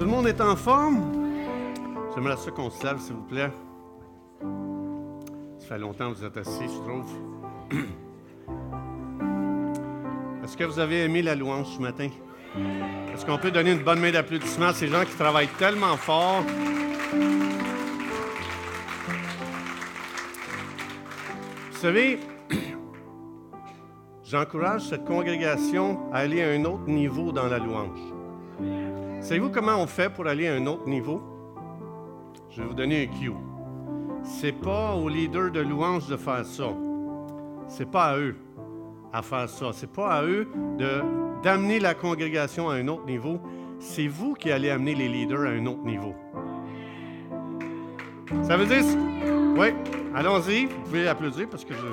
Tout le monde est en forme? J'aimerais ça qu'on se lève, s'il vous plaît. Ça fait longtemps que vous êtes assis, je trouve. Est-ce que vous avez aimé la louange ce matin? Est-ce qu'on peut donner une bonne main d'applaudissement à ces gens qui travaillent tellement fort? Vous savez, j'encourage cette congrégation à aller à un autre niveau dans la louange. Savez-vous comment on fait pour aller à un autre niveau? Je vais vous donner un cue. C'est pas aux leaders de louange de faire ça. C'est pas à eux à faire ça. C'est pas à eux d'amener la congrégation à un autre niveau. C'est vous qui allez amener les leaders à un autre niveau. Ça veut dire. Oui, allons-y. Vous pouvez applaudir parce que je.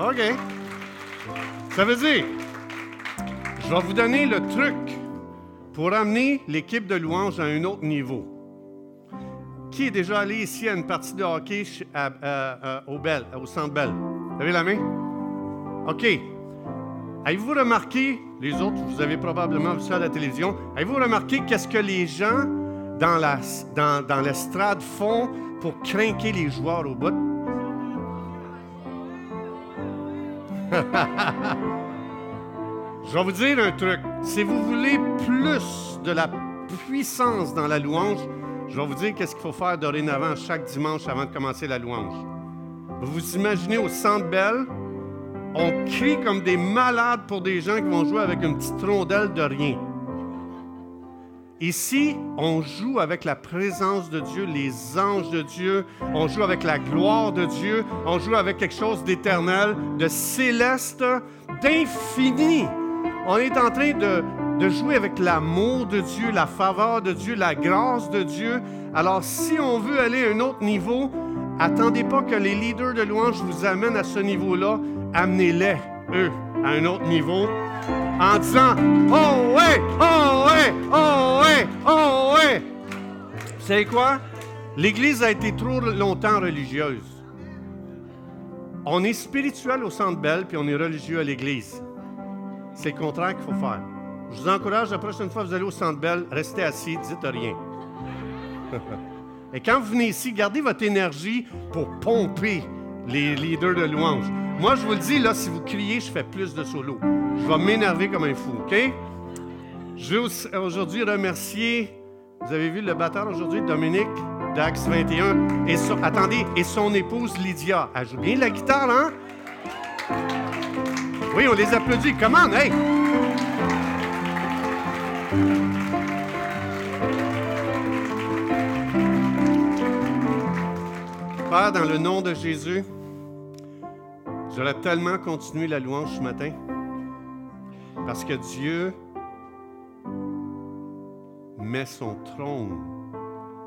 OK. Ça veut dire. Je vais vous donner le truc pour amener l'équipe de louange à un autre niveau. Qui est déjà allé ici à une partie de hockey au, Bell, au Centre Bell? Avez la main? OK. Avez-vous remarqué, les autres, vous avez probablement vu ça à la télévision, avez-vous remarqué qu'est-ce que les gens dans, dans l'estrade font pour craquer les joueurs au bout? Je vais vous dire un truc. Si vous voulez plus de la puissance dans la louange, je vais vous dire qu'est-ce qu'il faut faire dorénavant chaque dimanche avant de commencer la louange. Vous vous imaginez au Centre Bell, on crie comme des malades pour des gens qui vont jouer avec une petite rondelle de rien. Ici, on joue avec la présence de Dieu, les anges de Dieu, on joue avec la gloire de Dieu, on joue avec quelque chose d'éternel, de céleste, d'infini. On est en train de, jouer avec l'amour de Dieu, la faveur de Dieu, la grâce de Dieu. Alors, si on veut aller à un autre niveau, attendez pas que les leaders de louange vous amènent à ce niveau-là. Amenez-les, eux, à un autre niveau en disant Oh ouais, oh ouais, oh ouais, oh ouais. Vous savez quoi? L'Église a été trop longtemps religieuse. On est spirituel au centre Belle, puis on est religieux à l'Église. C'est le contraire qu'il faut faire. Je vous encourage, la prochaine fois que vous allez au Centre restez assis, dites rien. Et quand vous venez ici, gardez votre énergie pour pomper les leaders de louange. Moi, je vous le dis, là, si vous criez, je fais plus de solos. Je vais m'énerver comme un fou, OK? Je veux aujourd'hui remercier, vous avez vu le batteur aujourd'hui, Dominique, d'Axe 21, et son, attendez, et son épouse Lydia. Elle joue bien la guitare, hein? Oui, on les applaudit. Comment, hey! Père, dans le nom de Jésus, j'aurais tellement continué la louange ce matin parce que Dieu met son trône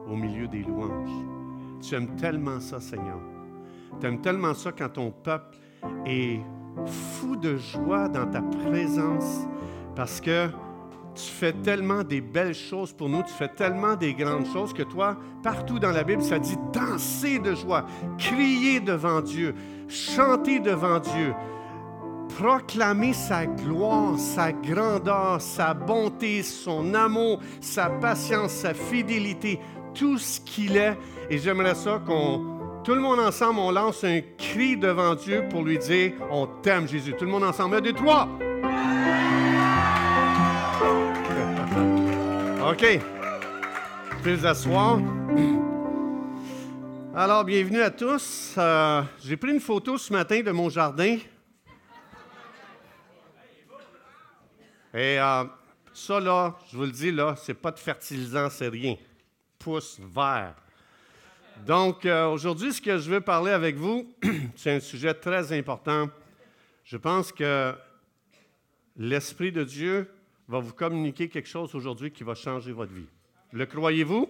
au milieu des louanges. Tu aimes tellement ça, Seigneur. Tu aimes tellement ça quand ton peuple est fou de joie dans ta présence parce que tu fais tellement des belles choses pour nous, tu fais tellement des grandes choses que toi, partout dans la Bible, ça dit danser de joie, crier devant Dieu, chanter devant Dieu, proclamer sa gloire, sa grandeur, sa bonté, son amour, sa patience, sa fidélité, tout ce qu'il est. Et j'aimerais ça qu'on, tout le monde ensemble, on lance un cri devant Dieu pour lui dire, on t'aime Jésus. Tout le monde ensemble, un, deux, trois. OK. Vous asseoir. Alors, bienvenue à tous. Euh, J'ai pris une photo ce matin de mon jardin. Et euh, ça, là, je vous le dis, là, c'est pas de fertilisant, c'est rien. Pousse vert. Donc, euh, aujourd'hui, ce que je veux parler avec vous, c'est un sujet très important. Je pense que l'Esprit de Dieu va vous communiquer quelque chose aujourd'hui qui va changer votre vie. Le croyez-vous?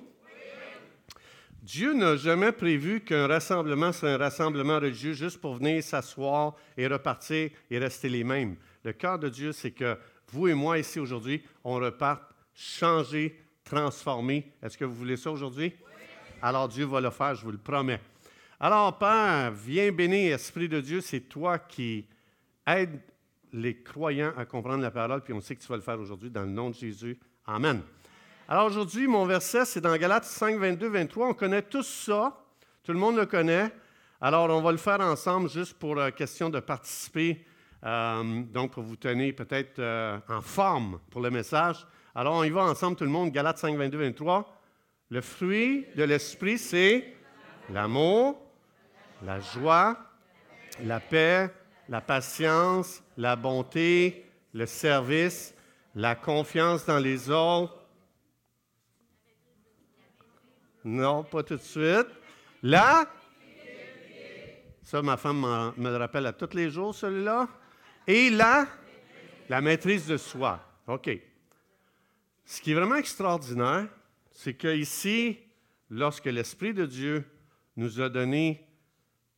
Dieu n'a jamais prévu qu'un rassemblement soit un rassemblement religieux juste pour venir s'asseoir et repartir et rester les mêmes. Le cœur de Dieu, c'est que vous et moi ici aujourd'hui, on reparte changé, transformé. Est-ce que vous voulez ça aujourd'hui? Alors Dieu va le faire, je vous le promets. Alors Père, viens bénir, Esprit de Dieu, c'est toi qui aides les croyants à comprendre la parole, puis on sait que tu vas le faire aujourd'hui dans le nom de Jésus. Amen. Alors aujourd'hui, mon verset, c'est dans Galates 5, 22, 23. On connaît tous ça. Tout le monde le connaît. Alors, on va le faire ensemble juste pour euh, question de participer, euh, donc pour vous tenir peut-être euh, en forme pour le message. Alors, on y va ensemble, tout le monde. Galates 5, 22, 23. Le fruit de l'esprit, c'est l'amour, la joie, la paix, la patience, la bonté, le service, la confiance dans les autres non, pas tout de suite. Là, ça, ma femme me le rappelle à tous les jours, celui-là. Et là, la maîtrise de soi. OK. Ce qui est vraiment extraordinaire, c'est qu'ici, lorsque l'Esprit de Dieu nous a donné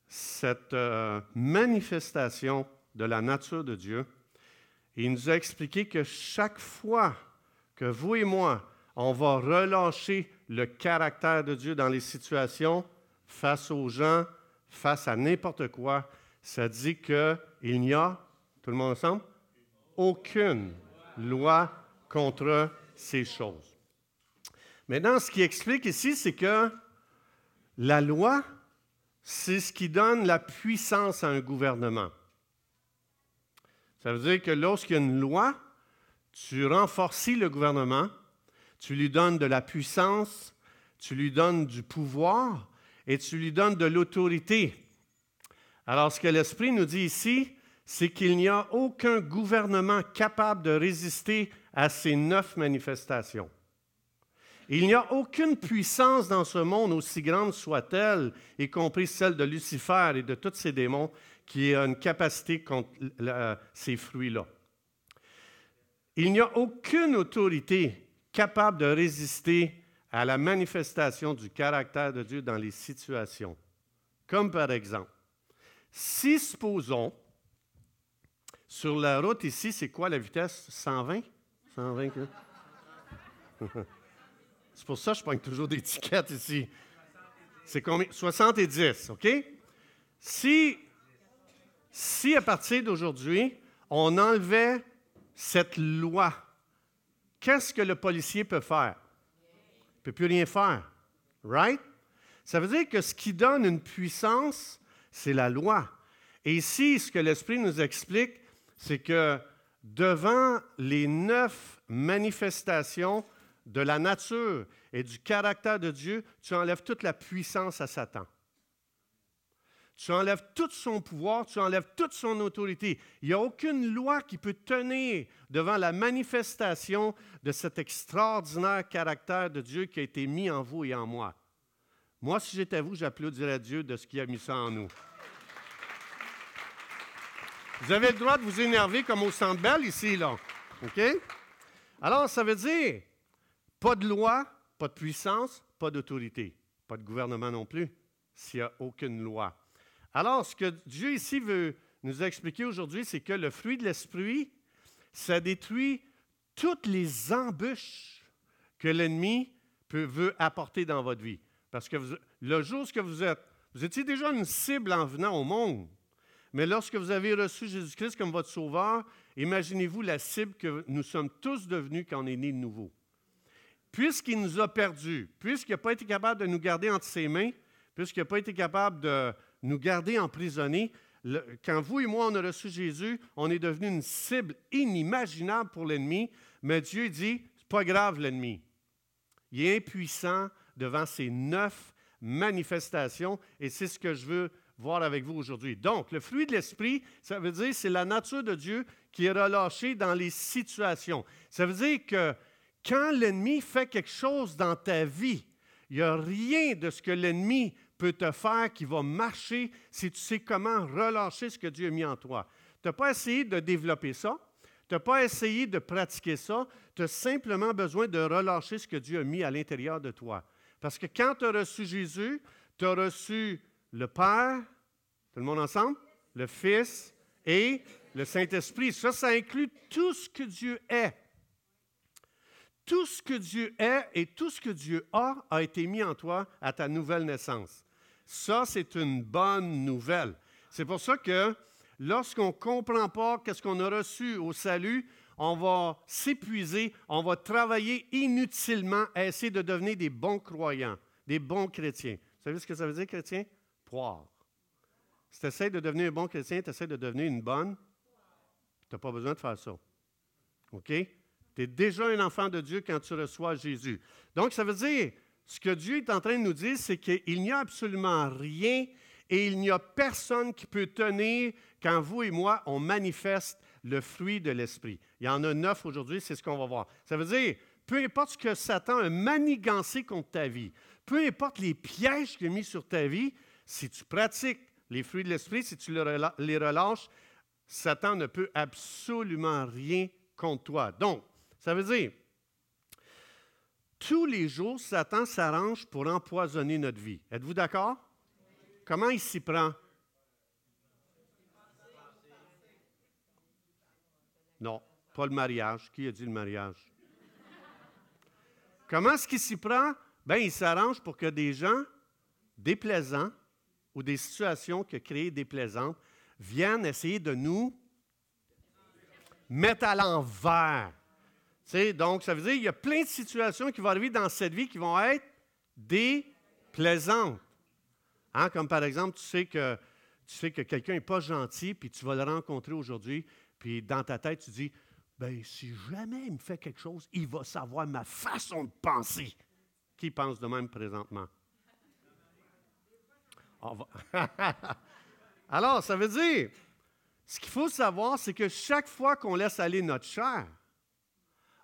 cette euh, manifestation de la nature de Dieu, il nous a expliqué que chaque fois que vous et moi, on va relâcher le caractère de Dieu dans les situations, face aux gens, face à n'importe quoi, ça dit qu'il n'y a, tout le monde ensemble, aucune loi contre ces choses. Maintenant, ce qui explique ici, c'est que la loi, c'est ce qui donne la puissance à un gouvernement. Ça veut dire que lorsqu'il y a une loi, tu renforces le gouvernement, tu lui donnes de la puissance, tu lui donnes du pouvoir et tu lui donnes de l'autorité. Alors ce que l'Esprit nous dit ici, c'est qu'il n'y a aucun gouvernement capable de résister à ces neuf manifestations. Il n'y a aucune puissance dans ce monde, aussi grande soit-elle, y compris celle de Lucifer et de tous ces démons, qui a une capacité contre ces fruits-là. Il n'y a aucune autorité capable de résister à la manifestation du caractère de Dieu dans les situations. Comme par exemple, si supposons, sur la route ici, c'est quoi la vitesse? 120? 120 C'est pour ça que je prends toujours des tickets ici. C'est combien? 70, OK? Si, si à partir d'aujourd'hui, on enlevait cette loi qu'est-ce que le policier peut faire? Il ne peut plus rien faire. Right? Ça veut dire que ce qui donne une puissance, c'est la loi. Et ici, ce que l'Esprit nous explique, c'est que devant les neuf manifestations de la nature et du caractère de Dieu, tu enlèves toute la puissance à Satan. Tu enlèves tout son pouvoir, tu enlèves toute son autorité. Il n'y a aucune loi qui peut tenir devant la manifestation de cet extraordinaire caractère de Dieu qui a été mis en vous et en moi. Moi, si j'étais vous, j'applaudirais Dieu de ce qui a mis ça en nous. Vous avez le droit de vous énerver comme au Centre Bell ici, là. OK? Alors, ça veut dire pas de loi, pas de puissance, pas d'autorité. Pas de gouvernement non plus, s'il n'y a aucune loi. Alors, ce que Dieu ici veut nous expliquer aujourd'hui, c'est que le fruit de l'esprit, ça détruit toutes les embûches que l'ennemi veut apporter dans votre vie. Parce que le jour que vous êtes, vous étiez déjà une cible en venant au monde. Mais lorsque vous avez reçu Jésus-Christ comme votre sauveur, imaginez-vous la cible que nous sommes tous devenus quand on est né de nouveau. Puisqu'il nous a perdus, puisqu'il n'a pas été capable de nous garder entre ses mains, puisqu'il n'a pas été capable de, nous garder emprisonnés. quand vous et moi, on a reçu Jésus, on est devenu une cible inimaginable pour l'ennemi, mais Dieu dit, c'est pas grave l'ennemi. Il est impuissant devant ces neuf manifestations et c'est ce que je veux voir avec vous aujourd'hui. Donc, le fruit de l'esprit, ça veut dire c'est la nature de Dieu qui est relâchée dans les situations. Ça veut dire que quand l'ennemi fait quelque chose dans ta vie, il n'y a rien de ce que l'ennemi peut te faire qui va marcher si tu sais comment relâcher ce que Dieu a mis en toi. Tu n'as pas essayé de développer ça. Tu n'as pas essayé de pratiquer ça. Tu as simplement besoin de relâcher ce que Dieu a mis à l'intérieur de toi. Parce que quand tu as reçu Jésus, tu as reçu le Père, tout le monde ensemble, le Fils et le Saint-Esprit. Ça, ça inclut tout ce que Dieu est. Tout ce que Dieu est et tout ce que Dieu a a été mis en toi à ta nouvelle naissance. Ça, c'est une bonne nouvelle. C'est pour ça que lorsqu'on ne comprend pas qu'est-ce qu'on a reçu au salut, on va s'épuiser, on va travailler inutilement à essayer de devenir des bons croyants, des bons chrétiens. Vous savez ce que ça veut dire, chrétien? Poire. Si tu essaies de devenir un bon chrétien, tu essaies de devenir une bonne, tu n'as pas besoin de faire ça. OK? Tu es déjà un enfant de Dieu quand tu reçois Jésus. Donc, ça veut dire, ce que Dieu est en train de nous dire, c'est qu'il n'y a absolument rien et il n'y a personne qui peut tenir quand vous et moi, on manifeste le fruit de l'Esprit. Il y en a neuf aujourd'hui, c'est ce qu'on va voir. Ça veut dire, peu importe ce que Satan a manigancé contre ta vie, peu importe les pièges qu'il a mis sur ta vie, si tu pratiques les fruits de l'Esprit, si tu les relâches, Satan ne peut absolument rien contre toi. Donc, ça veut dire, tous les jours, Satan s'arrange pour empoisonner notre vie. Êtes-vous d'accord? Comment il s'y prend? Non, pas le mariage. Qui a dit le mariage? Comment est-ce qu'il s'y prend? Bien, il s'arrange pour que des gens déplaisants ou des situations qui créent déplaisantes viennent essayer de nous mettre à l'envers. Donc, ça veut dire qu'il y a plein de situations qui vont arriver dans cette vie qui vont être déplaisantes. Hein, comme par exemple, tu sais que, tu sais que quelqu'un n'est pas gentil, puis tu vas le rencontrer aujourd'hui, puis dans ta tête, tu dis, ben si jamais il me fait quelque chose, il va savoir ma façon de penser. Qui pense de même présentement? Alors, ça veut dire, ce qu'il faut savoir, c'est que chaque fois qu'on laisse aller notre chair,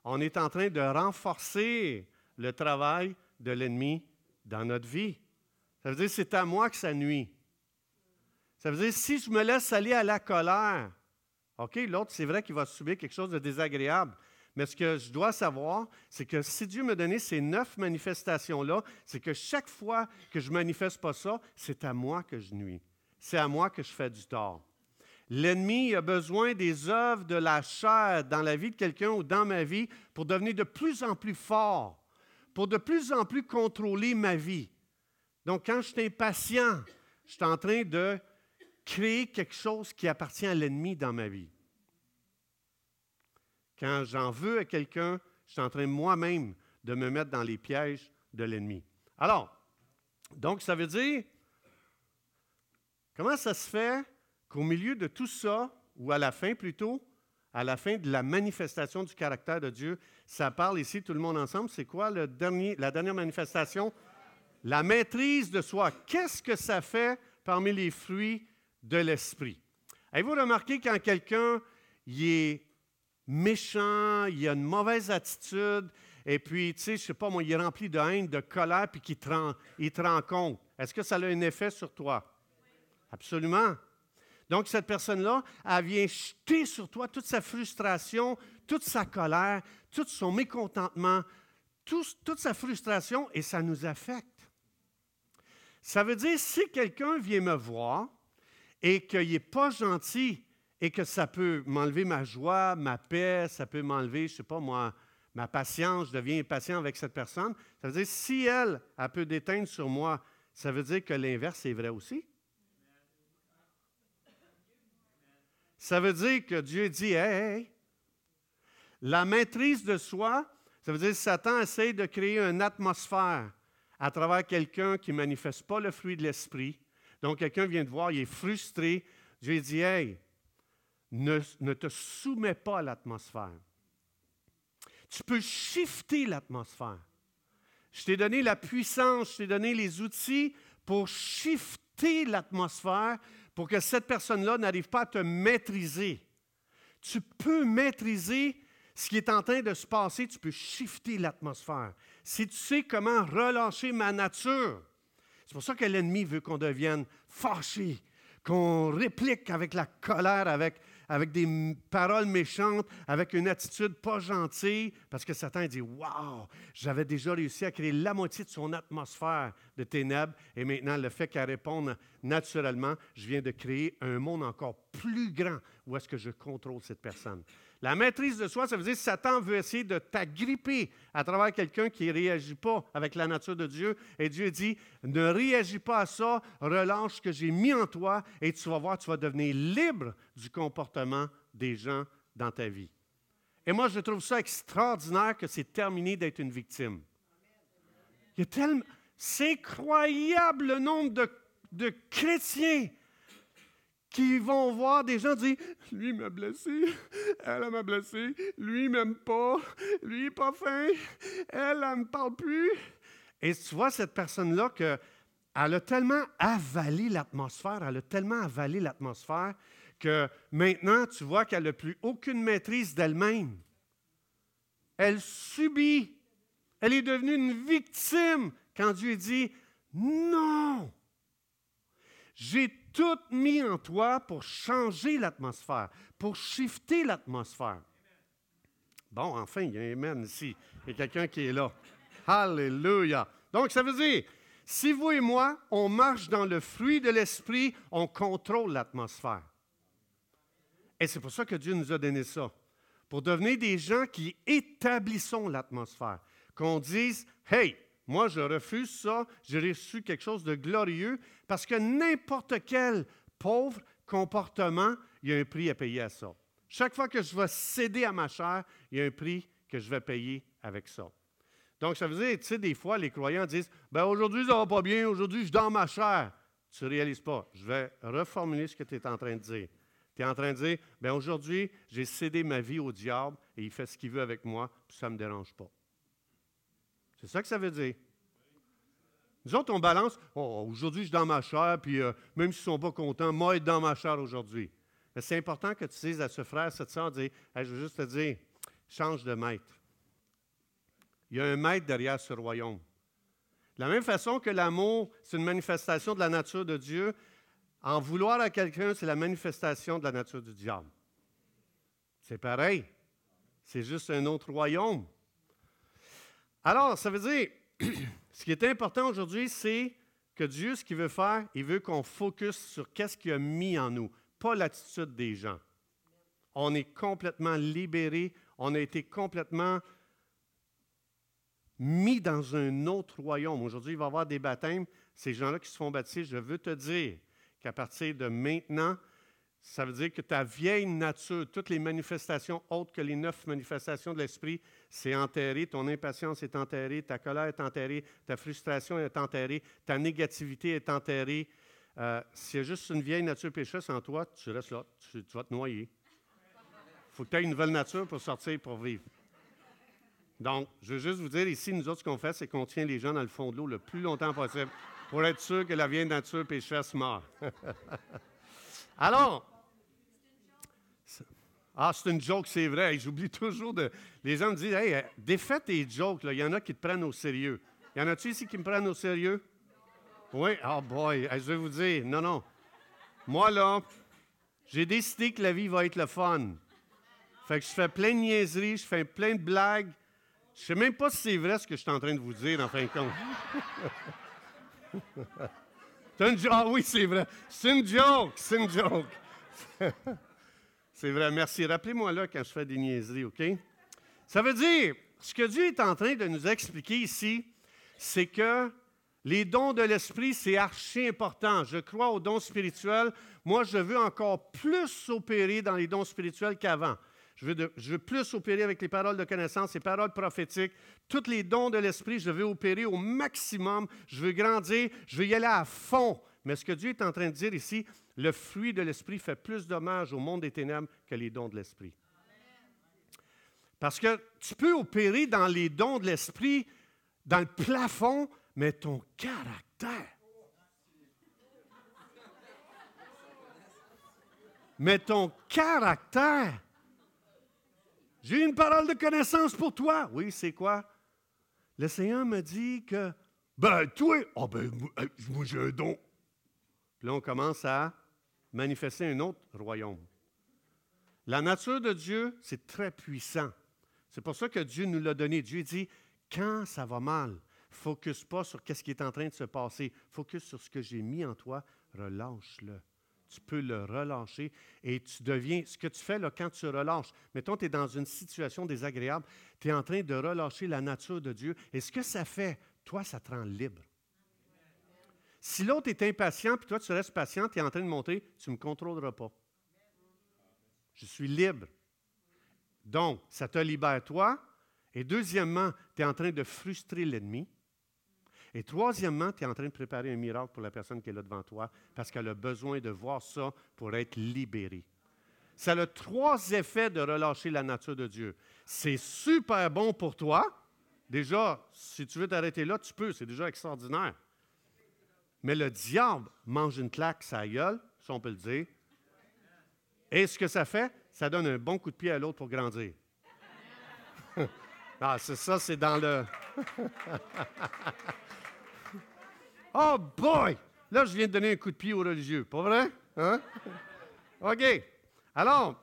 on est en train de renforcer le travail de l'ennemi dans notre vie. Ça veut dire c'est à moi que ça nuit. Ça veut dire si je me laisse aller à la colère, OK, l'autre, c'est vrai qu'il va subir quelque chose de désagréable. Mais ce que je dois savoir, c'est que si Dieu me donnait ces neuf manifestations-là, c'est que chaque fois que je ne manifeste pas ça, c'est à moi que je nuis. C'est à moi que je fais du tort. L'ennemi a besoin des œuvres de la chair dans la vie de quelqu'un ou dans ma vie pour devenir de plus en plus fort, pour de plus en plus contrôler ma vie. Donc, quand je suis impatient, je suis en train de créer quelque chose qui appartient à l'ennemi dans ma vie. Quand j'en veux à quelqu'un, je suis en train moi-même de me mettre dans les pièges de l'ennemi. Alors, donc ça veut dire, comment ça se fait qu'au milieu de tout ça, ou à la fin plutôt, à la fin de la manifestation du caractère de Dieu, ça parle ici tout le monde ensemble, c'est quoi la dernière manifestation? La maîtrise de soi. Qu'est-ce que ça fait parmi les fruits de l'esprit? Avez-vous remarqué quand quelqu'un est méchant, il a une mauvaise attitude, et puis, tu sais, je sais pas, moi, il est rempli de haine, de colère, puis qu'il te, rend, il te rend compte? Est-ce que ça a un effet sur toi? Absolument. Donc, cette personne-là, elle vient jeter sur toi toute sa frustration, toute sa colère, tout son mécontentement, toute sa frustration, et ça nous affecte. Ça veut dire, si quelqu'un vient me voir et qu'il n'est pas gentil et que ça peut m'enlever ma joie, ma paix, ça peut m'enlever, je ne sais pas moi, ma patience, je deviens impatient avec cette personne. Ça veut dire, si elle, elle peut déteindre sur moi, ça veut dire que l'inverse est vrai aussi. Ça veut dire que Dieu dit, hey, la maîtrise de soi, ça veut dire que Satan essaie de créer une atmosphère à travers quelqu'un qui ne manifeste pas le fruit de l'esprit. Donc, quelqu'un vient te voir, il est frustré. Dieu dit, hey, ne, te soumets pas à l'atmosphère. Tu peux shifter l'atmosphère. Je t'ai donné la puissance, je t'ai donné les outils pour shifter l'atmosphère pour que cette personne-là n'arrive pas à te maîtriser. Tu peux maîtriser ce qui est en train de se passer, tu peux shifter l'atmosphère. Si tu sais comment relâcher ma nature, c'est pour ça que l'ennemi veut qu'on devienne fâché, qu'on réplique avec la colère, avec avec des paroles méchantes, avec une attitude pas gentille, parce que Satan dit Waouh, j'avais déjà réussi à créer la moitié de son atmosphère de ténèbres, et maintenant, le fait qu'elle réponde naturellement, je viens de créer un monde encore plus grand où est-ce que je contrôle cette personne. La maîtrise de soi, ça veut dire que Satan veut essayer de t'agripper à travers quelqu'un qui ne réagit pas avec la nature de Dieu. Et Dieu dit, ne réagis pas à ça, relâche ce que j'ai mis en toi et tu vas voir, tu vas devenir libre du comportement des gens dans ta vie. Et moi, je trouve ça extraordinaire que c'est terminé d'être une victime. C'est incroyable le nombre de chrétiens qui vont voir des gens dire Lui m'a blessé, elle m'a blessé, lui m'aime pas, lui pas fin, elle, elle me parle plus. Et tu vois cette personne-là que elle a tellement avalé l'atmosphère, elle a tellement avalé l'atmosphère que maintenant tu vois qu'elle n'a plus aucune maîtrise d'elle-même. Elle subit. Elle est devenue une victime quand Dieu dit non. J'ai tout mis en toi pour changer l'atmosphère, pour shifter l'atmosphère. Bon, enfin, il y a un amen ici. Il y a quelqu'un qui est là. Alléluia. Donc, ça veut dire, si vous et moi, on marche dans le fruit de l'esprit, on contrôle l'atmosphère. Et c'est pour ça que Dieu nous a donné ça. Pour devenir des gens qui établissons l'atmosphère. Qu'on dise, hey, moi, je refuse ça. J'ai reçu quelque chose de glorieux parce que n'importe quel pauvre comportement, il y a un prix à payer à ça. Chaque fois que je vais céder à ma chair, il y a un prix que je vais payer avec ça. Donc, ça veut dire, tu sais, des fois, les croyants disent ben aujourd'hui, ça va pas bien, aujourd'hui, je dans ma chair. Tu ne réalises pas. Je vais reformuler ce que tu es en train de dire. Tu es en train de dire ben aujourd'hui, j'ai cédé ma vie au diable et il fait ce qu'il veut avec moi, puis ça ne me dérange pas. C'est ça que ça veut dire. Nous autres, on balance, oh, aujourd'hui, je suis dans ma chair, puis euh, même s'ils ne sont pas contents, moi, être dans ma chair aujourd'hui. Mais c'est important que tu dises à ce frère, cette soeur, je veux juste te dire, change de maître. Il y a un maître derrière ce royaume. De la même façon que l'amour, c'est une manifestation de la nature de Dieu, en vouloir à quelqu'un, c'est la manifestation de la nature du diable. C'est pareil. C'est juste un autre royaume. Alors, ça veut dire, ce qui est important aujourd'hui, c'est que Dieu, ce qu'il veut faire, il veut qu'on focus sur qu'est-ce qu'il a mis en nous, pas l'attitude des gens. On est complètement libéré, on a été complètement mis dans un autre royaume. Aujourd'hui, il va y avoir des baptêmes. Ces gens-là qui se font baptiser, je veux te dire qu'à partir de maintenant, ça veut dire que ta vieille nature, toutes les manifestations autres que les neuf manifestations de l'esprit, c'est enterré, ton impatience est enterrée, ta colère est enterrée, ta frustration est enterrée, ta négativité est enterrée. Euh, S'il y a juste une vieille nature pécheresse en toi, tu restes là, tu, vas te noyer. Il faut que tu aies une nouvelle nature pour sortir, pour vivre. Donc, je veux juste vous dire ici, nous autres, ce qu'on fait, c'est qu'on tient les gens dans le fond de l'eau le plus longtemps possible pour être sûr que la vieille nature pécheresse meurt. Alors, ah, c'est une joke, c'est vrai. J'oublie toujours de. Les gens me disent Hey, défais tes jokes, il y en a qui te prennent au sérieux. Y en a-tu ici qui me prennent au sérieux? Oui? Oh boy, je vais vous dire, non, non. Moi, là, j'ai décidé que la vie va être le fun. Fait que je fais plein de niaiseries, je fais plein de blagues. Je sais même pas si c'est vrai ce que je suis en train de vous dire, en fin de compte. c'est une joke. Ah oui, c'est vrai. C'est une joke. C'est une joke. C'est vrai, merci. Rappelez-moi là quand je fais des niaiseries, OK? Ça veut dire, ce que Dieu est en train de nous expliquer ici, c'est que les dons de l'esprit, c'est archi important. Je crois aux dons spirituels. Moi, je veux encore plus opérer dans les dons spirituels qu'avant. Je veux, plus opérer avec les paroles de connaissance, les paroles prophétiques, tous les dons de l'esprit, je veux opérer au maximum. Je veux grandir, je veux y aller à fond. Mais ce que Dieu est en train de dire ici, le fruit de l'Esprit fait plus dommage au monde des ténèbres que les dons de l'Esprit. Parce que tu peux opérer dans les dons de l'Esprit, dans le plafond, mais ton caractère. Mais ton caractère. J'ai une parole de connaissance pour toi. Oui, c'est quoi? Le Seigneur me dit que, ben, toi, oh ben, moi, j'ai un don. Là, on commence à manifester un autre royaume. La nature de Dieu, c'est très puissant. C'est pour ça que Dieu nous l'a donné. Dieu dit, quand ça va mal, focus pas sur ce qui est en train de se passer. Focus sur ce que j'ai mis en toi. Relâche-le. Tu peux le relâcher et tu deviens, ce que tu fais là, quand tu relâches, mettons, tu es dans une situation désagréable, tu es en train de relâcher la nature de Dieu. Et ce que ça fait, toi, ça te rend libre. Si l'autre est impatient, puis toi, tu restes patient, tu es en train de monter, tu ne me contrôleras pas. Je suis libre. Donc, ça te libère toi. Et deuxièmement, tu es en train de frustrer l'ennemi. Et troisièmement, tu es en train de préparer un miracle pour la personne qui est là devant toi parce qu'elle a besoin de voir ça pour être libérée. Ça a trois effets de relâcher la nature de Dieu. C'est super bon pour toi. Déjà, si tu veux t'arrêter là, tu peux, c'est déjà extraordinaire. Mais le diable mange une claque, sa gueule, si on peut le dire. Et ce que ça fait, ça donne un bon coup de pied à l'autre pour grandir. ah, c'est ça, c'est dans le. oh boy! Là, je viens de donner un coup de pied aux religieux, pas vrai? Hein? OK. Alors,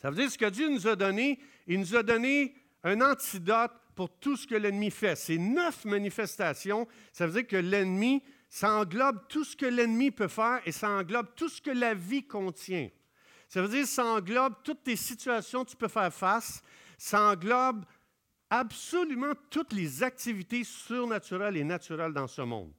ça veut dire ce que Dieu nous a donné, il nous a donné un antidote pour tout ce que l'ennemi fait. C'est neuf manifestations. Ça veut dire que l'ennemi, ça englobe tout ce que l'ennemi peut faire et ça englobe tout ce que la vie contient. Ça veut dire que ça englobe toutes les situations que tu peux faire face. Ça englobe absolument toutes les activités surnaturelles et naturelles dans ce monde.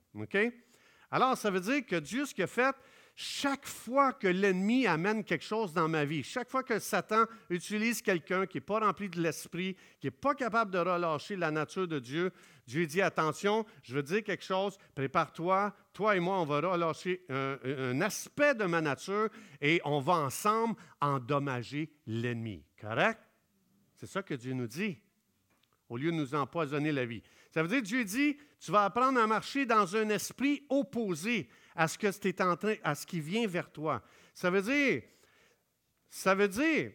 Alors, ça veut dire que Dieu, ce qu'il a fait, chaque fois que l'ennemi amène quelque chose dans ma vie, chaque fois que Satan utilise quelqu'un qui n'est pas rempli de l'esprit, qui n'est pas capable de relâcher la nature de Dieu, Dieu dit attention, je veux dire quelque chose, prépare-toi, toi et moi, on va relâcher un, aspect de ma nature et on va ensemble endommager l'ennemi. Correct? C'est ça que Dieu nous dit, au lieu de nous empoisonner la vie. Ça veut dire, Dieu dit, tu vas apprendre à marcher dans un esprit opposé à ce que tu en train, à ce qui vient vers toi. Ça veut dire, ça veut dire,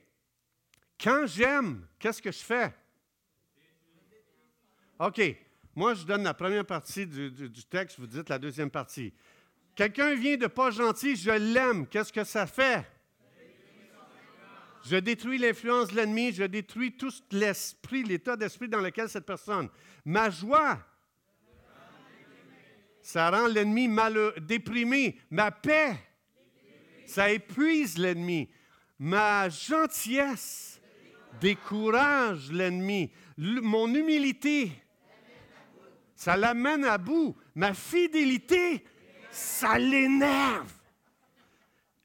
quand j'aime, qu'est-ce que je fais? OK. Moi, je donne la première partie du, texte, vous dites la deuxième partie. Quelqu'un vient de pas gentil, je l'aime. Qu'est-ce que ça fait? Je détruis l'influence de l'ennemi, je détruis tout l'esprit, l'état d'esprit dans lequel cette personne. Ma joie, ça rend l'ennemi déprimé. Ma paix, ça épuise l'ennemi. Ma gentillesse décourage l'ennemi. Mon humilité, ça l'amène à bout. Ma fidélité, ça l'énerve.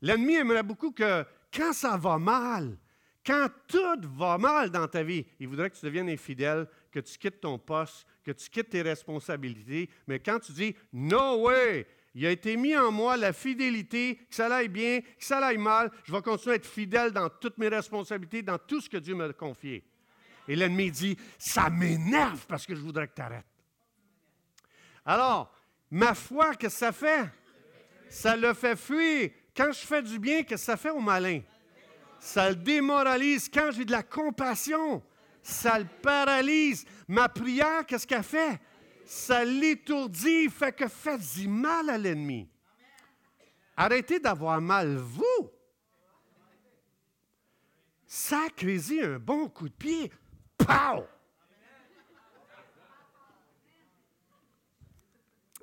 L'ennemi aimerait beaucoup que quand ça va mal, quand tout va mal dans ta vie, il voudrait que tu deviennes infidèle, que tu quittes ton poste, que tu quittes tes responsabilités. Mais quand tu dis No way, il a été mis en moi la fidélité, que ça aille bien, que ça aille mal, je vais continuer à être fidèle dans toutes mes responsabilités, dans tout ce que Dieu m'a confié. Et l'ennemi dit Ça m'énerve parce que je voudrais que tu arrêtes. Alors, ma foi, qu'est-ce que ça fait? Ça le fait fuir. Quand je fais du bien, qu'est-ce que ça fait au malin? Ça le démoralise. Quand j'ai de la compassion, ça le paralyse. Ma prière, qu'est-ce qu'elle fait? Ça l'étourdit, fait que faites-y mal à l'ennemi. Arrêtez d'avoir mal, vous. Sacrez-y un bon coup de pied. Pow!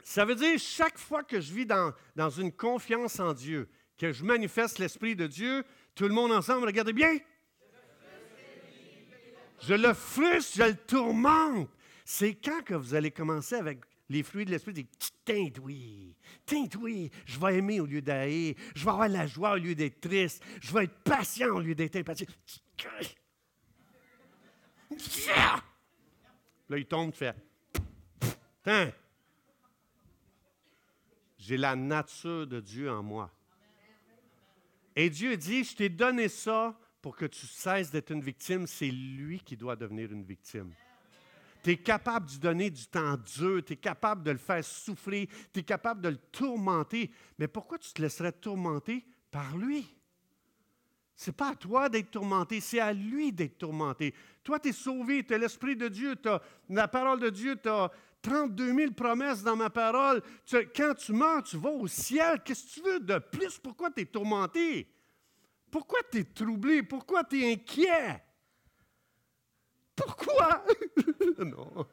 Ça veut dire chaque fois que je vis dans, dans une confiance en Dieu, que je manifeste l'Esprit de Dieu, tout le monde ensemble, regardez bien. Je le frustre, je le tourmente. C'est quand que vous allez commencer avec les fruits de l'esprit, Tinte oui, tinte oui, je vais aimer au lieu d'haïr, je vais avoir la joie au lieu d'être triste, je vais être patient au lieu d'être impatient. Là, il tombe, tu fais. J'ai la nature de Dieu en moi. Et Dieu dit, je t'ai donné ça pour que tu cesses d'être une victime, c'est lui qui doit devenir une victime. Tu es capable de donner du temps dur, tu es capable de le faire souffrir, tu es capable de le tourmenter. Mais pourquoi tu te laisserais tourmenter par lui? Ce n'est pas à toi d'être tourmenté, c'est à lui d'être tourmenté. Toi, tu es sauvé, tu as l'Esprit de Dieu, tu as la parole de Dieu, tu as 32 000 promesses dans ma parole. quand tu meurs, tu vas au ciel. Qu'est-ce que tu veux de plus? Pourquoi tu es tourmenté? Pourquoi tu es troublé? Pourquoi tu es inquiet? Pourquoi? non.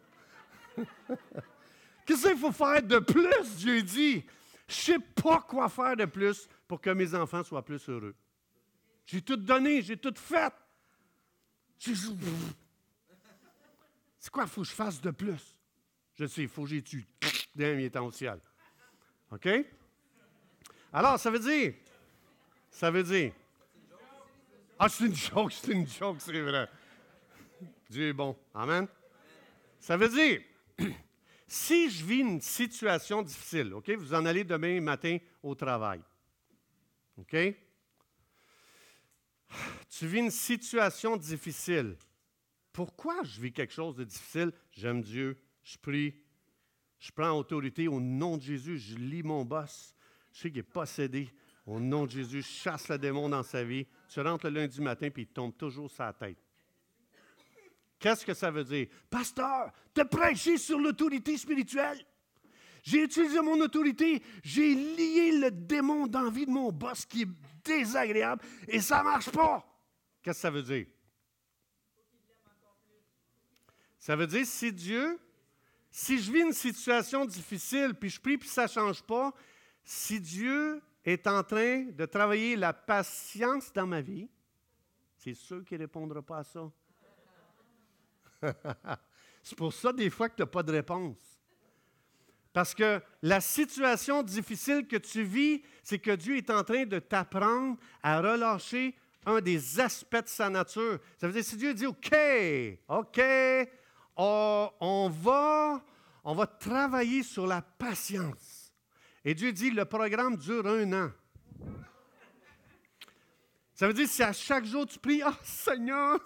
Qu'est-ce qu'il faut faire de plus, Dieu dit? Je ne sais pas quoi faire de plus pour que mes enfants soient plus heureux. J'ai tout donné, j'ai tout fait. C'est quoi il faut que je fasse de plus? Je sais, il faut que j'étudie. D'un, il est au ciel. OK? Alors, ça veut dire, ça veut dire, ah, c'est une joke, c'est une joke, c'est vrai. Dieu est bon. Amen. Ça veut dire, si je vis une situation difficile, OK, vous en allez demain matin au travail. OK? Tu vis une situation difficile. Pourquoi je vis quelque chose de difficile? J'aime Dieu, je prie, je prends autorité au nom de Jésus, je lis mon boss. Je sais qu'il est possédé. Au nom de Jésus, chasse le démon dans sa vie. Tu rentres le lundi matin puis il tombe toujours sa tête. Qu'est-ce que ça veut dire? Pasteur, te prêché sur l'autorité spirituelle? J'ai utilisé mon autorité, j'ai lié le démon dans la vie de mon boss qui est désagréable et ça ne marche pas. Qu'est-ce que ça veut dire? Ça veut dire si Dieu, si je vis une situation difficile, puis je prie, puis ça ne change pas, si Dieu est en train de travailler la patience dans ma vie, c'est sûr qu'il ne répondra pas à ça. c'est pour ça, des fois, que tu n'as pas de réponse. Parce que la situation difficile que tu vis, c'est que Dieu est en train de t'apprendre à relâcher un des aspects de sa nature. Ça veut dire, si Dieu dit, OK, OK, on, va, on va travailler sur la patience. Et Dieu dit, le programme dure un an. Ça veut dire, si à chaque jour tu pries, ah Seigneur,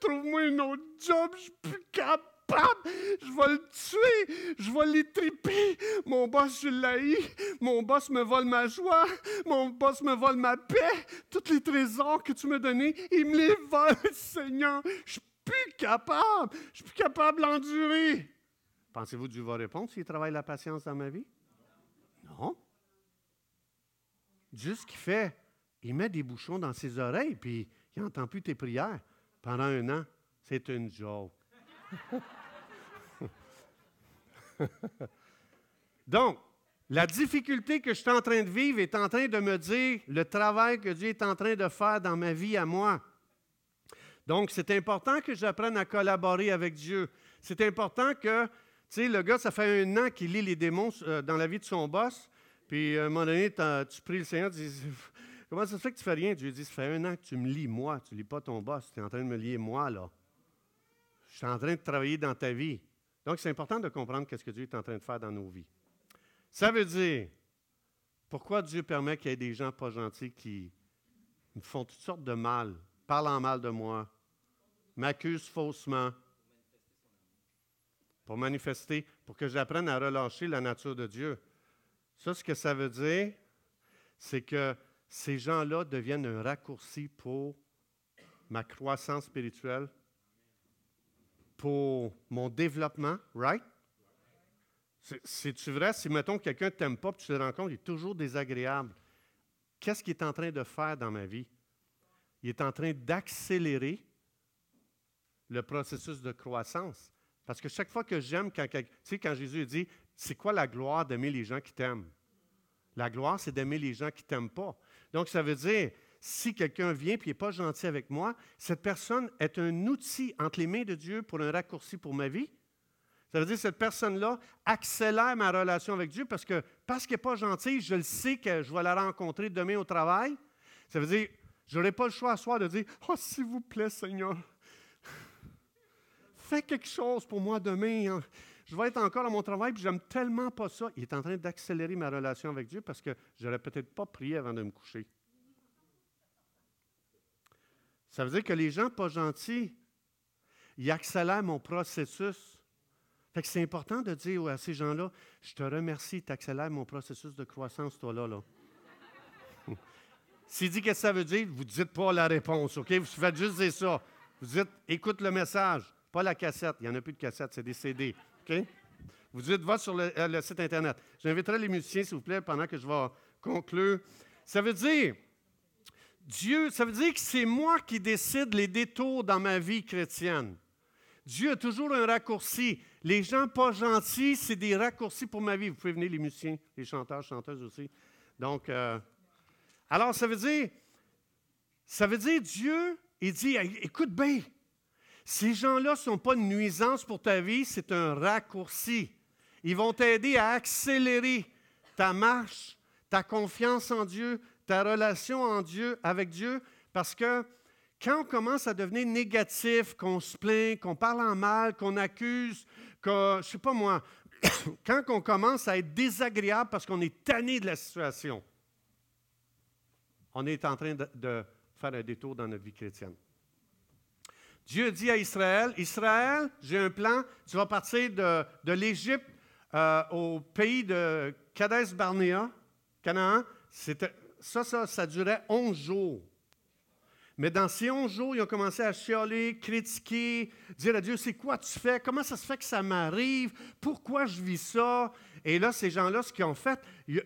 trouve-moi un autre job, je suis plus capable, je vais le tuer, je vais l'étriper. Mon boss, je l'ai, mon boss me vole ma joie, mon boss me vole ma paix. Tous les trésors que tu m'as donnés, il me les vole, Seigneur. Je suis plus capable, je suis plus capable d'endurer. Pensez-vous que Dieu va répondre s'il travaille la patience dans ma vie? Non. Dieu, ce qu'il fait, il met des bouchons dans ses oreilles, puis il n'entend plus tes prières pendant un an. C'est une joke. Donc, la difficulté que je suis en train de vivre est en train de me dire le travail que Dieu est en train de faire dans ma vie à moi. Donc, c'est important que j'apprenne à collaborer avec Dieu. C'est important que, tu sais, le gars, ça fait un an qu'il lit les démons euh, dans la vie de son boss. Puis, à un moment donné, tu pries le Seigneur, tu dis Comment ça se fait que tu fais rien? Dieu dit Ça fait un an que tu me lis, moi. Tu ne lis pas ton boss. Tu es en train de me lier, moi, là. Je suis en train de travailler dans ta vie. Donc, c'est important de comprendre ce que Dieu est en train de faire dans nos vies. Ça veut dire, pourquoi Dieu permet qu'il y ait des gens pas gentils qui me font toutes sortes de mal, parlent en mal de moi, m'accusent faussement, pour manifester, pour que j'apprenne à relâcher la nature de Dieu. Ça, ce que ça veut dire, c'est que ces gens-là deviennent un raccourci pour ma croissance spirituelle, pour mon développement, right? C'est-tu vrai? Si, mettons, quelqu'un ne t'aime pas, tu te rends compte, il est toujours désagréable. Qu'est-ce qu'il est en train de faire dans ma vie? Il est en train d'accélérer le processus de croissance. Parce que chaque fois que j'aime, quand, tu sais, quand Jésus dit, c'est quoi la gloire d'aimer les gens qui t'aiment? La gloire, c'est d'aimer les gens qui ne t'aiment pas. Donc, ça veut dire, si quelqu'un vient et n'est pas gentil avec moi, cette personne est un outil entre les mains de Dieu pour un raccourci pour ma vie. Ça veut dire que cette personne-là accélère ma relation avec Dieu parce que parce qu'elle n'est pas gentille, je le sais que je vais la rencontrer demain au travail. Ça veut dire, je n'aurai pas le choix à soir de dire Oh, s'il vous plaît, Seigneur, quelque chose pour moi demain. Hein. Je vais être encore à mon travail, puis j'aime tellement pas ça. Il est en train d'accélérer ma relation avec Dieu parce que je n'aurais peut-être pas prié avant de me coucher. Ça veut dire que les gens pas gentils, ils accélèrent mon processus. Fait que c'est important de dire à ces gens-là, je te remercie, tu accélères mon processus de croissance, toi là. là. S'il dit qu'est-ce que ça veut dire, vous ne dites pas la réponse, OK? Vous faites juste ça. Vous dites, écoute le message, pas la cassette. Il n'y en a plus de cassette, c'est des CD. OK? Vous dites, va sur le, euh, le site Internet. J'inviterai les musiciens, s'il vous plaît, pendant que je vais conclure. Ça veut dire, Dieu, ça veut dire que c'est moi qui décide les détours dans ma vie chrétienne. Dieu a toujours un raccourci. Les gens pas gentils, c'est des raccourcis pour ma vie. Vous pouvez venir, les musiciens, les chanteurs, chanteuses aussi. Donc, euh, alors, ça veut dire, ça veut dire Dieu, il dit, écoute bien, ces gens-là ne sont pas une nuisance pour ta vie, c'est un raccourci. Ils vont t'aider à accélérer ta marche, ta confiance en Dieu, ta relation en Dieu, avec Dieu, parce que quand on commence à devenir négatif, qu'on se plaint, qu'on parle en mal, qu'on accuse, que, je ne sais pas moi, quand on commence à être désagréable parce qu'on est tanné de la situation, on est en train de, faire un détour dans notre vie chrétienne. Dieu dit à Israël, Israël, j'ai un plan, tu vas partir de, l'Égypte euh, au pays de Kadesh Barnea, Canaan. Ça, ça, ça durait 11 jours. Mais dans ces 11 jours, ils ont commencé à chialer, critiquer, dire à Dieu, c'est quoi tu fais? Comment ça se fait que ça m'arrive? Pourquoi je vis ça? Et là, ces gens-là, ce qu'ils ont fait,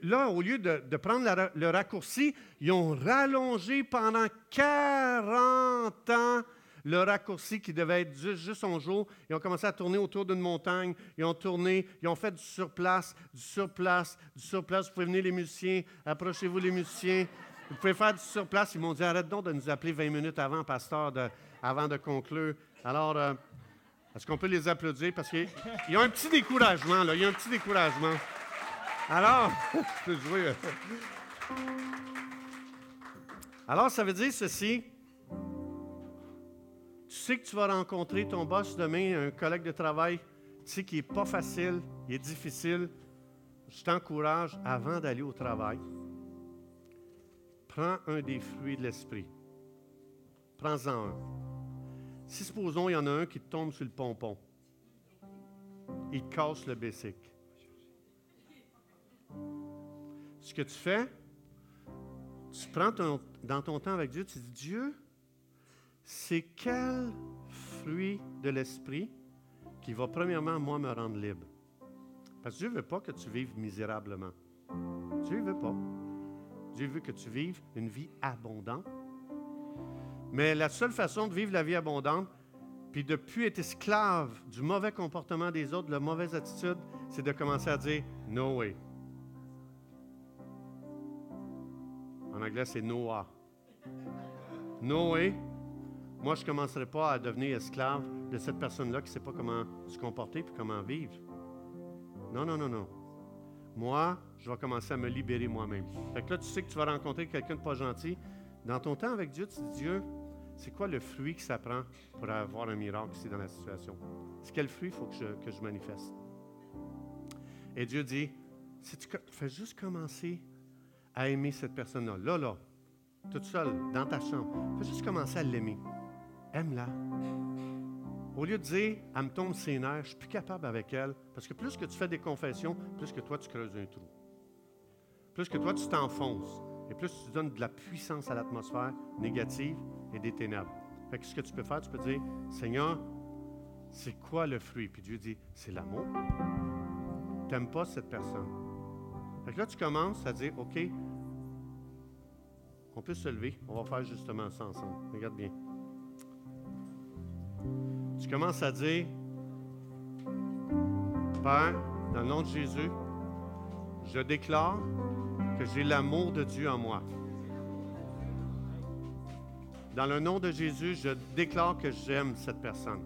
là, au lieu de, prendre le raccourci, ils ont rallongé pendant 40 ans le raccourci qui devait être juste, un jour. Ils ont commencé à tourner autour d'une montagne. Ils ont tourné, ils ont fait du surplace, du surplace, du surplace. Vous pouvez venir les musiciens, approchez-vous les musiciens. Vous pouvez faire du surplace. Ils m'ont dit arrête donc de nous appeler 20 minutes avant, pasteur, avant de conclure. Alors, euh, est-ce qu'on peut les applaudir? Parce qu'ils ont un petit découragement, là. Il y a un petit découragement. Alors, je peux jouer. Alors, ça veut dire ceci. Tu sais que tu vas rencontrer ton boss demain, un collègue de travail, tu sais qu'il n'est pas facile, il est difficile. Je t'encourage, avant d'aller au travail, prends un des fruits de l'esprit. Prends-en un. Si supposons il y en a un qui tombe sur le pompon, il casse le basic. Ce que tu fais, tu prends dans ton temps avec Dieu, tu dis Dieu, c'est quel fruit de l'esprit qui va premièrement, moi, me rendre libre? Parce que Dieu ne veut pas que tu vives misérablement. Dieu ne veut pas. Dieu veut que tu vives une vie abondante. Mais la seule façon de vivre la vie abondante, puis de plus être esclave du mauvais comportement des autres, de la mauvaise attitude, c'est de commencer à dire No way. En anglais, c'est Noah. No way. Moi, je ne commencerai pas à devenir esclave de cette personne-là qui ne sait pas comment se comporter et comment vivre. Non, non, non, non moi, je vais commencer à me libérer moi-même. Fait que là, tu sais que tu vas rencontrer quelqu'un de pas gentil. Dans ton temps avec Dieu, tu dis, Dieu, c'est quoi le fruit que ça prend pour avoir un miracle ici dans la situation? C'est quel fruit il faut que je, que je manifeste? Et Dieu dit, si tu fais juste commencer à aimer cette personne-là, là, là, toute seule, dans ta chambre, fais juste commencer à l'aimer. Aime-la. Au lieu de dire, elle me tombe ses nerfs, je ne suis plus capable avec elle, parce que plus que tu fais des confessions, plus que toi tu creuses un trou. Plus que toi tu t'enfonces, et plus tu donnes de la puissance à l'atmosphère négative et des ténèbres. Fait que ce que tu peux faire, tu peux dire, Seigneur, c'est quoi le fruit? Puis Dieu dit, c'est l'amour. Tu n'aimes pas cette personne. Fait que là, tu commences à dire, OK, on peut se lever, on va faire justement ça ensemble. Regarde bien tu commences à dire, Père, dans le nom de Jésus, je déclare que j'ai l'amour de Dieu en moi. Dans le nom de Jésus, je déclare que j'aime cette personne.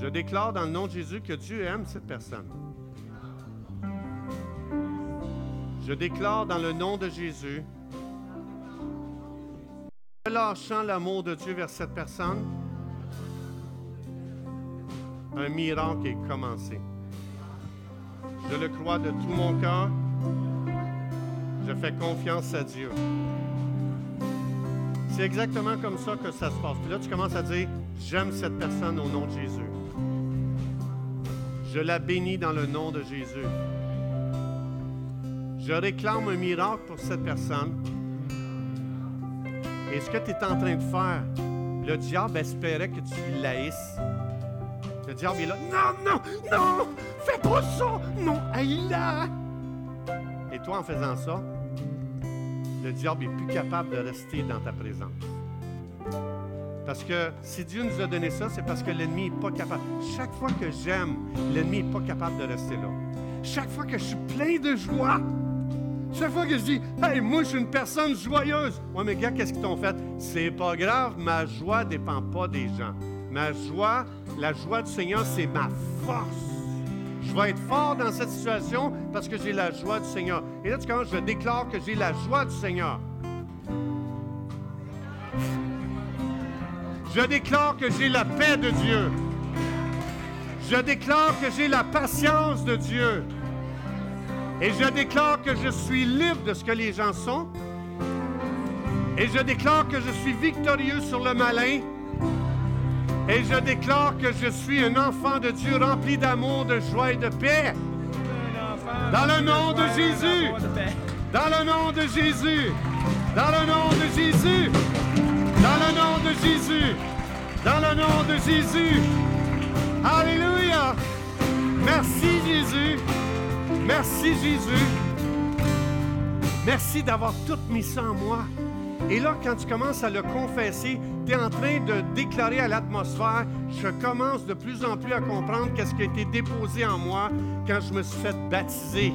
Je déclare dans le nom de Jésus que Dieu aime cette personne. Je déclare dans le nom de Jésus relâchant l'amour de Dieu vers cette personne, un miracle est commencé. Je le crois de tout mon cœur. Je fais confiance à Dieu. C'est exactement comme ça que ça se passe. Puis là, tu commences à dire, j'aime cette personne au nom de Jésus. Je la bénis dans le nom de Jésus. Je réclame un miracle pour cette personne. Et ce que tu es en train de faire, le diable espérait que tu laisses. Le diable est là. Non, non, non, fais pas ça. Non, aïe là. Et toi, en faisant ça, le diable est plus capable de rester dans ta présence. Parce que si Dieu nous a donné ça, c'est parce que l'ennemi n'est pas capable. Chaque fois que j'aime, l'ennemi n'est pas capable de rester là. Chaque fois que je suis plein de joie, chaque fois que je dis, hey, moi, je suis une personne joyeuse. Ouais, mais gars, qu'est-ce qu'ils t'ont fait? C'est pas grave, ma joie dépend pas des gens. Ma joie, la joie du Seigneur, c'est ma force. Je vais être fort dans cette situation parce que j'ai la joie du Seigneur. Et là, tu commences, je déclare que j'ai la joie du Seigneur. Je déclare que j'ai la paix de Dieu. Je déclare que j'ai la patience de Dieu. Et je déclare que je suis libre de ce que les gens sont. Et je déclare que je suis victorieux sur le malin. Et je déclare que je suis un enfant de Dieu rempli d'amour, de joie et de paix. Dans le nom de Jésus. Dans le nom de Jésus. Dans le nom de Jésus. Dans le nom de Jésus. Dans le nom de Jésus. Alléluia. Merci Jésus. Merci Jésus. Merci d'avoir tout mis ça en moi. Et là, quand tu commences à le confesser, tu es en train de déclarer à l'atmosphère, je commence de plus en plus à comprendre qu'est-ce qui a été déposé en moi quand je me suis fait baptiser.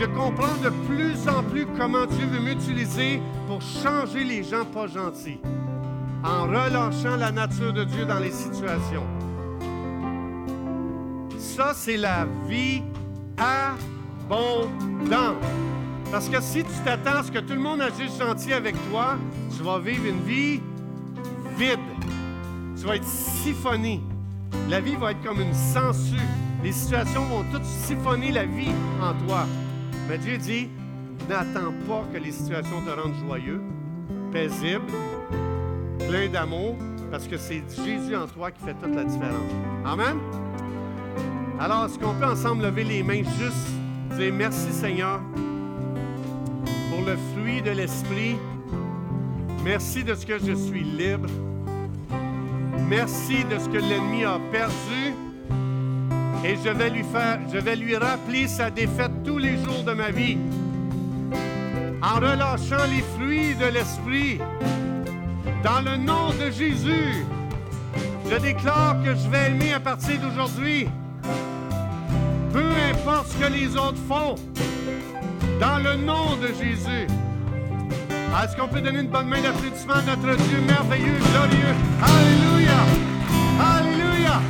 Je comprends de plus en plus comment Dieu veut m'utiliser pour changer les gens pas gentils en relâchant la nature de Dieu dans les situations. Ça, c'est la vie abondante. Parce que si tu t'attends à ce que tout le monde agisse gentil avec toi, tu vas vivre une vie vide. Tu vas être siphonné. La vie va être comme une sangsue. Les situations vont toutes siphonner la vie en toi. Mais Dieu dit, n'attends pas que les situations te rendent joyeux, paisible, plein d'amour, parce que c'est Jésus en toi qui fait toute la différence. Amen? Alors, est-ce qu'on peut ensemble lever les mains juste dire merci Seigneur pour le fruit de l'Esprit? Merci de ce que je suis libre. Merci de ce que l'ennemi a perdu. Et je vais lui faire, je vais lui rappeler sa défaite tous les jours de ma vie. En relâchant les fruits de l'Esprit. Dans le nom de Jésus, je déclare que je vais aimer à partir d'aujourd'hui. Ce que les autres font, dans le nom de Jésus. Est-ce qu'on peut donner une bonne main d'applaudissement à notre Dieu merveilleux, glorieux? Alléluia! Alléluia!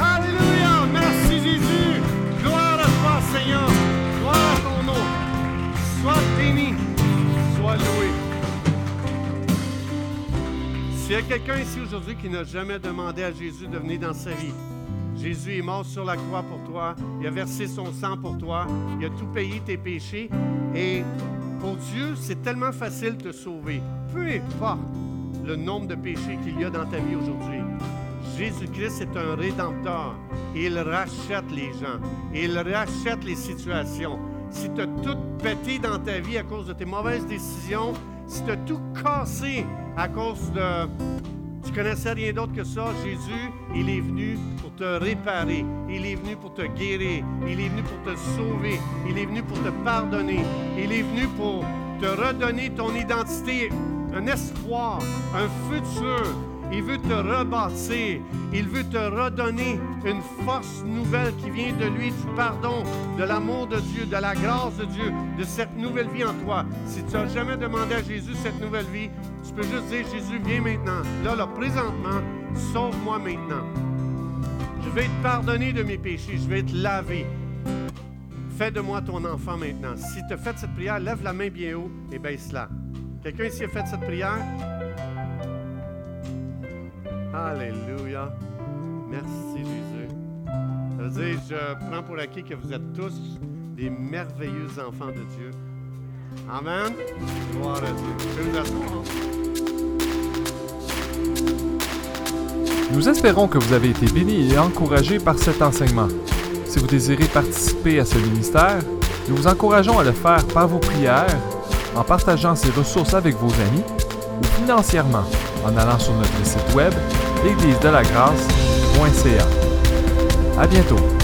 Alléluia! Merci Jésus! Gloire à toi, Seigneur! Gloire à ton nom! Sois béni! Sois loué! S'il y a quelqu'un ici aujourd'hui qui n'a jamais demandé à Jésus de venir dans sa vie, Jésus est mort sur la croix pour toi, il a versé son sang pour toi, il a tout payé tes péchés et pour Dieu, c'est tellement facile de te sauver. Peu importe le nombre de péchés qu'il y a dans ta vie aujourd'hui. Jésus-Christ est un rédempteur. Il rachète les gens. Il rachète les situations. Si tu as tout pété dans ta vie à cause de tes mauvaises décisions, si tu as tout cassé à cause de... Tu connaissais rien d'autre que ça, Jésus, il est venu pour te réparer. Il est venu pour te guérir. Il est venu pour te sauver. Il est venu pour te pardonner. Il est venu pour te redonner ton identité, un espoir, un futur. Il veut te rebâtir. Il veut te redonner une force nouvelle qui vient de lui, du pardon, de l'amour de Dieu, de la grâce de Dieu, de cette nouvelle vie en toi. Si tu n'as jamais demandé à Jésus cette nouvelle vie, tu peux juste dire, Jésus, viens maintenant. Là, là, présentement, sauve-moi maintenant. Je vais être pardonné de mes péchés. Je vais être lavé. Fais de moi ton enfant maintenant. Si tu as fait cette prière, lève la main bien haut et baisse-la. Quelqu'un ici a fait cette prière? Alléluia. Merci Jésus. Je prends pour acquis que vous êtes tous des merveilleux enfants de Dieu. Amen. Gloire à Dieu. Asseoir. Nous espérons que vous avez été bénis et encouragés par cet enseignement. Si vous désirez participer à ce ministère, nous vous encourageons à le faire par vos prières, en partageant ces ressources avec vos amis ou financièrement en allant sur notre site web l'église de la grâce.ca. À bientôt.